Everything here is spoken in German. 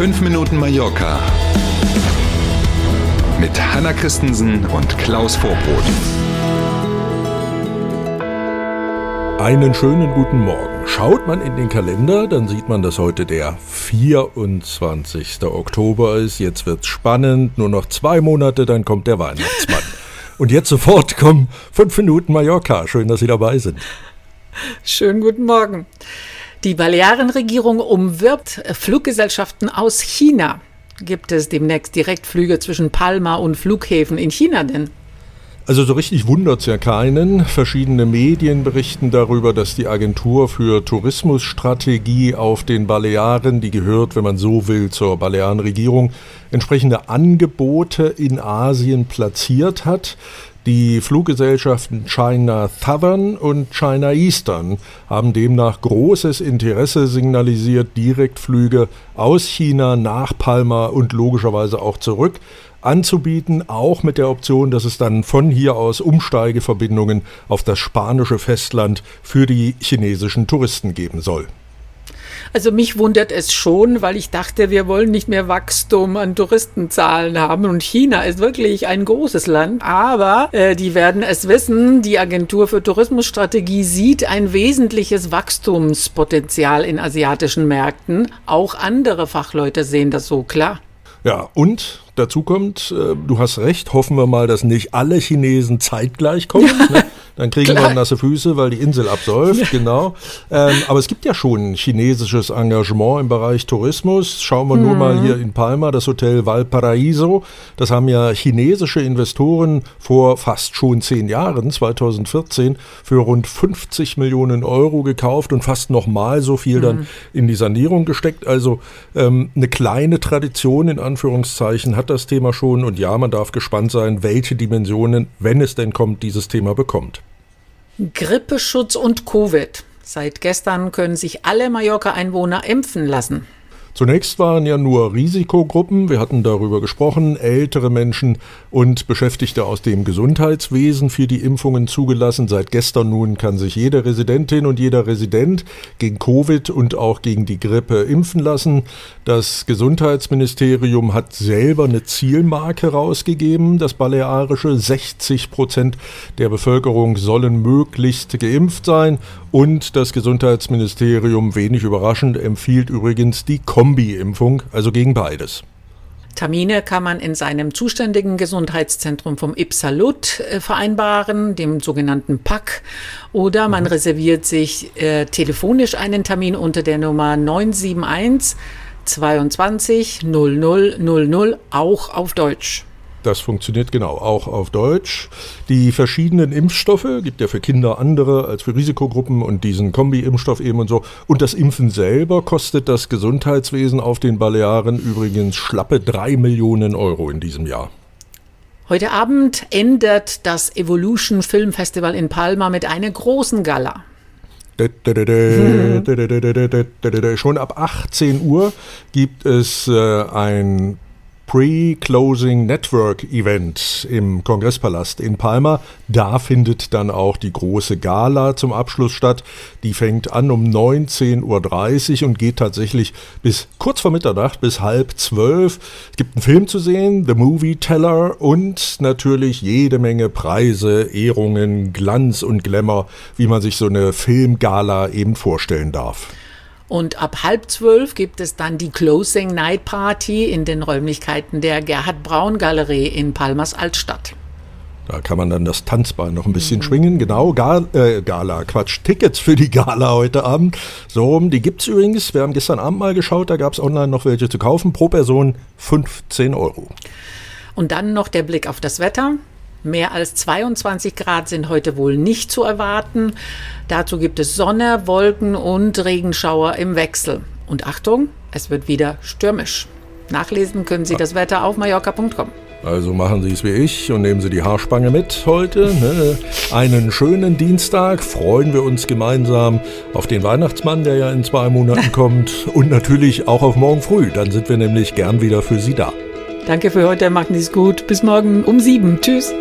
5 Minuten Mallorca mit Hanna Christensen und Klaus Vorbrot. Einen schönen guten Morgen. Schaut man in den Kalender, dann sieht man, dass heute der 24. Oktober ist. Jetzt wird's spannend. Nur noch zwei Monate, dann kommt der Weihnachtsmann. Und jetzt sofort kommen fünf Minuten Mallorca. Schön, dass Sie dabei sind. Schönen guten Morgen. Die Balearenregierung umwirbt Fluggesellschaften aus China. Gibt es demnächst Direktflüge zwischen Palma und Flughäfen in China denn? Also so richtig wundert es ja keinen. Verschiedene Medien berichten darüber, dass die Agentur für Tourismusstrategie auf den Balearen, die gehört, wenn man so will, zur Balearenregierung, entsprechende Angebote in Asien platziert hat. Die Fluggesellschaften China Southern und China Eastern haben demnach großes Interesse signalisiert, Direktflüge aus China nach Palma und logischerweise auch zurück anzubieten, auch mit der Option, dass es dann von hier aus Umsteigeverbindungen auf das spanische Festland für die chinesischen Touristen geben soll. Also mich wundert es schon, weil ich dachte, wir wollen nicht mehr Wachstum an Touristenzahlen haben. Und China ist wirklich ein großes Land. Aber äh, die werden es wissen, die Agentur für Tourismusstrategie sieht ein wesentliches Wachstumspotenzial in asiatischen Märkten. Auch andere Fachleute sehen das so klar. Ja, und dazu kommt, äh, du hast recht, hoffen wir mal, dass nicht alle Chinesen zeitgleich kommen. ne? Dann kriegen Klar. wir nasse Füße, weil die Insel absäuft, genau. Ähm, aber es gibt ja schon chinesisches Engagement im Bereich Tourismus. Schauen wir mhm. nur mal hier in Palma, das Hotel Valparaiso. Das haben ja chinesische Investoren vor fast schon zehn Jahren, 2014, für rund 50 Millionen Euro gekauft und fast nochmal so viel mhm. dann in die Sanierung gesteckt. Also ähm, eine kleine Tradition in Anführungszeichen hat das Thema schon. Und ja, man darf gespannt sein, welche Dimensionen, wenn es denn kommt, dieses Thema bekommt. Grippeschutz und Covid. Seit gestern können sich alle Mallorca-Einwohner impfen lassen. Zunächst waren ja nur Risikogruppen, wir hatten darüber gesprochen, ältere Menschen und Beschäftigte aus dem Gesundheitswesen für die Impfungen zugelassen. Seit gestern nun kann sich jede Residentin und jeder Resident gegen Covid und auch gegen die Grippe impfen lassen. Das Gesundheitsministerium hat selber eine Zielmarke rausgegeben, das balearische 60 Prozent der Bevölkerung sollen möglichst geimpft sein und das Gesundheitsministerium, wenig überraschend, empfiehlt übrigens die Kombi-Impfung, also gegen beides. Termine kann man in seinem zuständigen Gesundheitszentrum vom Ipsalut äh, vereinbaren, dem sogenannten PAC, oder man mhm. reserviert sich äh, telefonisch einen Termin unter der Nummer 971 22 00 00, auch auf Deutsch. Das funktioniert genau auch auf Deutsch. Die verschiedenen Impfstoffe gibt ja für Kinder andere als für Risikogruppen und diesen Kombi-Impfstoff eben und so. Und das Impfen selber kostet das Gesundheitswesen auf den Balearen übrigens schlappe drei Millionen Euro in diesem Jahr. Heute Abend endet das Evolution Film Festival in Palma mit einer großen Gala. Schon ab 18 Uhr gibt es äh, ein Pre-Closing Network Event im Kongresspalast in Palma. Da findet dann auch die große Gala zum Abschluss statt. Die fängt an um 19.30 Uhr und geht tatsächlich bis kurz vor Mitternacht, bis halb zwölf. Es gibt einen Film zu sehen, The Movie Teller und natürlich jede Menge Preise, Ehrungen, Glanz und Glamour, wie man sich so eine Filmgala eben vorstellen darf. Und ab halb zwölf gibt es dann die Closing Night Party in den Räumlichkeiten der Gerhard Braun Galerie in Palmas Altstadt. Da kann man dann das Tanzbein noch ein bisschen mhm. schwingen. Genau, Gal äh, Gala, Quatsch, Tickets für die Gala heute Abend. So, die gibt es übrigens. Wir haben gestern Abend mal geschaut, da gab es online noch welche zu kaufen. Pro Person 15 Euro. Und dann noch der Blick auf das Wetter. Mehr als 22 Grad sind heute wohl nicht zu erwarten. Dazu gibt es Sonne, Wolken und Regenschauer im Wechsel. Und Achtung, es wird wieder stürmisch. Nachlesen können Sie das Wetter auf mallorca.com. Also machen Sie es wie ich und nehmen Sie die Haarspange mit heute. Ne? Einen schönen Dienstag. Freuen wir uns gemeinsam auf den Weihnachtsmann, der ja in zwei Monaten kommt. Und natürlich auch auf morgen früh. Dann sind wir nämlich gern wieder für Sie da. Danke für heute. Machen Sie es gut. Bis morgen um sieben. Tschüss.